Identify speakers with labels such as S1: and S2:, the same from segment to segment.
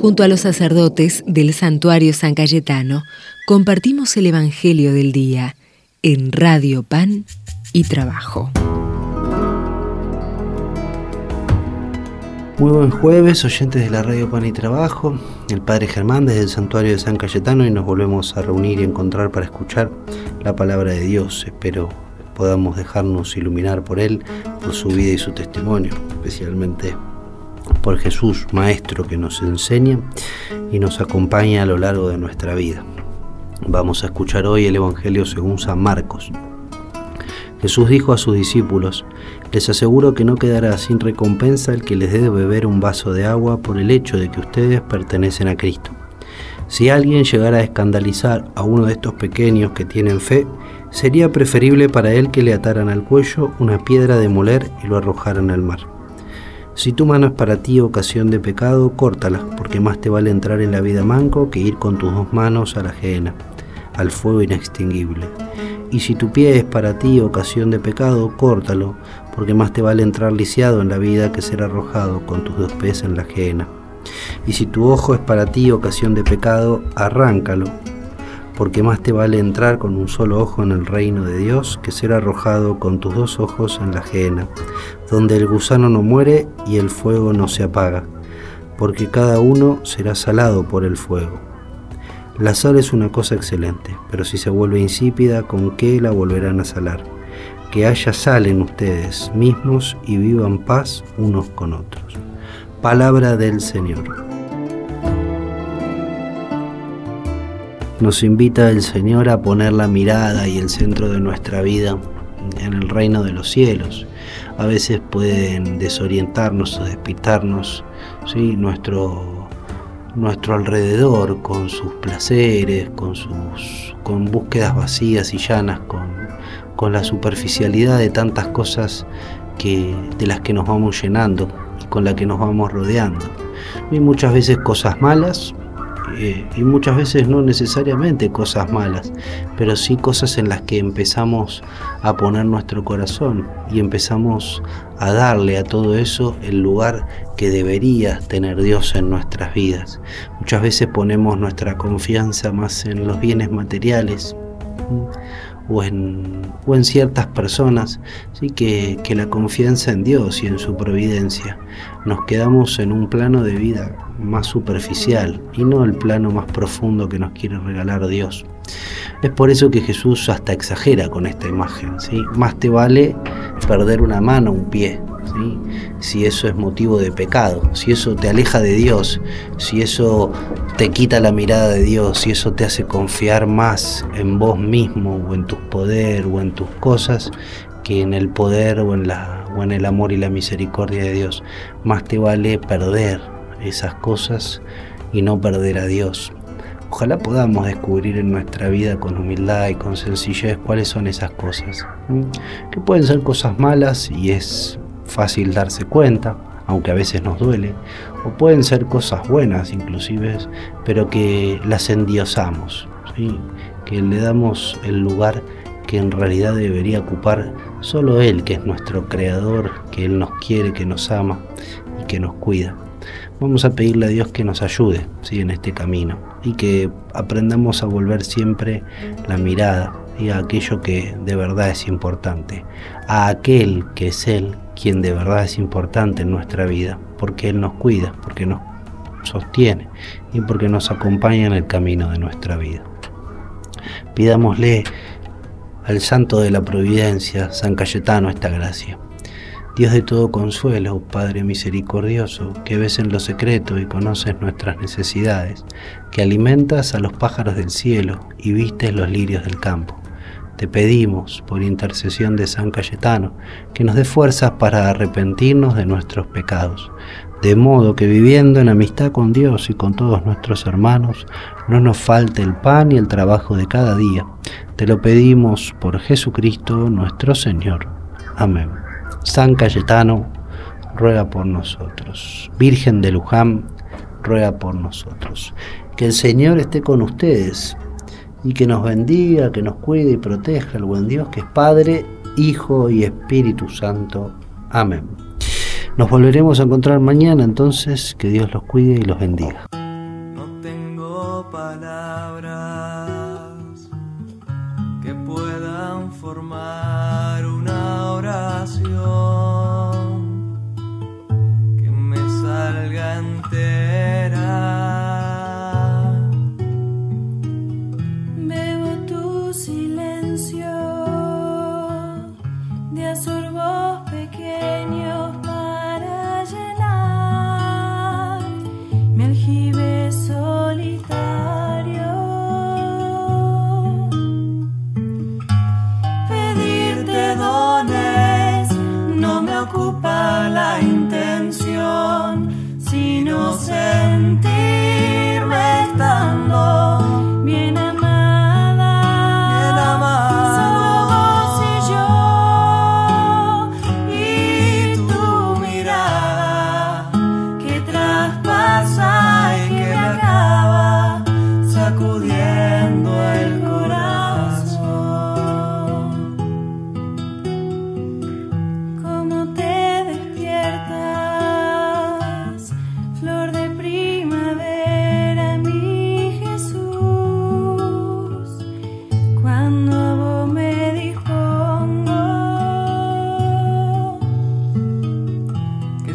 S1: Junto a los sacerdotes del santuario San Cayetano, compartimos el Evangelio del Día en Radio Pan y Trabajo.
S2: Muy buen jueves, oyentes de la Radio Pan y Trabajo, el Padre Germán desde el Santuario de San Cayetano y nos volvemos a reunir y encontrar para escuchar la palabra de Dios. Espero podamos dejarnos iluminar por Él, por su vida y su testimonio, especialmente por Jesús, Maestro que nos enseña y nos acompaña a lo largo de nuestra vida. Vamos a escuchar hoy el Evangelio según San Marcos. Jesús dijo a sus discípulos, les aseguro que no quedará sin recompensa el que les dé de beber un vaso de agua por el hecho de que ustedes pertenecen a Cristo. Si alguien llegara a escandalizar a uno de estos pequeños que tienen fe, sería preferible para él que le ataran al cuello una piedra de moler y lo arrojaran al mar. Si tu mano es para ti ocasión de pecado, córtala, porque más te vale entrar en la vida manco que ir con tus dos manos a la ajena, al fuego inextinguible. Y si tu pie es para ti ocasión de pecado, córtalo, porque más te vale entrar lisiado en la vida que ser arrojado con tus dos pies en la ajena. Y si tu ojo es para ti ocasión de pecado, arráncalo, porque más te vale entrar con un solo ojo en el reino de Dios que ser arrojado con tus dos ojos en la ajena, donde el gusano no muere y el fuego no se apaga, porque cada uno será salado por el fuego. La sal es una cosa excelente, pero si se vuelve insípida, ¿con qué la volverán a salar? Que haya sal en ustedes mismos y vivan paz unos con otros. Palabra del Señor. Nos invita el Señor a poner la mirada y el centro de nuestra vida en el reino de los cielos. A veces pueden desorientarnos o despistarnos ¿sí? nuestro nuestro alrededor con sus placeres, con sus con búsquedas vacías y llanas, con, con la superficialidad de tantas cosas que, de las que nos vamos llenando y con la que nos vamos rodeando. Y muchas veces cosas malas, eh, y muchas veces no necesariamente cosas malas, pero sí cosas en las que empezamos a poner nuestro corazón y empezamos a darle a todo eso el lugar que debería tener Dios en nuestras vidas. Muchas veces ponemos nuestra confianza más en los bienes materiales o en, ciertas personas, ¿sí? que, que la confianza en Dios y en su providencia. Nos quedamos en un plano de vida más superficial y no el plano más profundo que nos quiere regalar Dios. Es por eso que Jesús hasta exagera con esta imagen. ¿sí? Más te vale perder una mano, un pie, ¿sí? Si eso es motivo de pecado, si eso te aleja de Dios, si eso te quita la mirada de Dios, si eso te hace confiar más en vos mismo o en tu poder o en tus cosas que en el poder o en, o en el amor y la misericordia de Dios. Más te vale perder esas cosas y no perder a Dios. Ojalá podamos descubrir en nuestra vida con humildad y con sencillez cuáles son esas cosas. Que pueden ser cosas malas y es fácil darse cuenta, aunque a veces nos duele, o pueden ser cosas buenas inclusive, pero que las endiosamos, que le damos el lugar que en realidad debería ocupar solo Él, que es nuestro creador, que Él nos quiere, que nos ama y que nos cuida. Vamos a pedirle a Dios que nos ayude ¿sí? en este camino y que aprendamos a volver siempre la mirada y a aquello que de verdad es importante, a aquel que es Él quien de verdad es importante en nuestra vida, porque Él nos cuida, porque nos sostiene y porque nos acompaña en el camino de nuestra vida. Pidámosle al Santo de la Providencia, San Cayetano, esta gracia. Dios de todo consuelo, Padre misericordioso, que ves en lo secreto y conoces nuestras necesidades, que alimentas a los pájaros del cielo y vistes los lirios del campo. Te pedimos, por intercesión de San Cayetano, que nos dé fuerzas para arrepentirnos de nuestros pecados, de modo que viviendo en amistad con Dios y con todos nuestros hermanos, no nos falte el pan y el trabajo de cada día. Te lo pedimos por Jesucristo nuestro Señor. Amén. San Cayetano, ruega por nosotros. Virgen de Luján, ruega por nosotros. Que el Señor esté con ustedes y que nos bendiga, que nos cuide y proteja el buen Dios que es Padre, Hijo y Espíritu Santo. Amén. Nos volveremos a encontrar mañana entonces, que Dios los cuide y los bendiga.
S3: Surbos pequeños para llenar mi aljibe solitario. Pedirte dones no me ocupa la intención.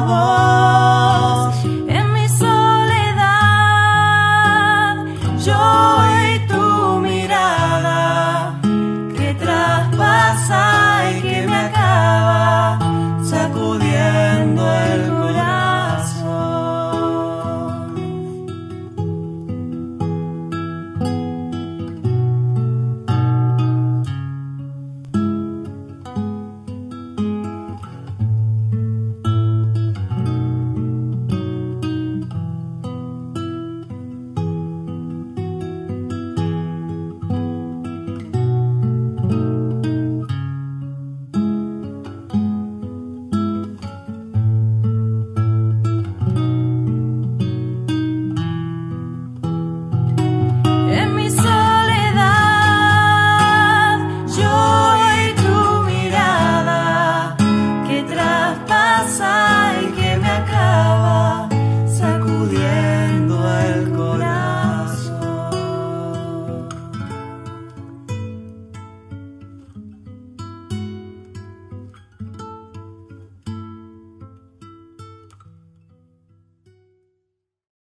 S3: vos.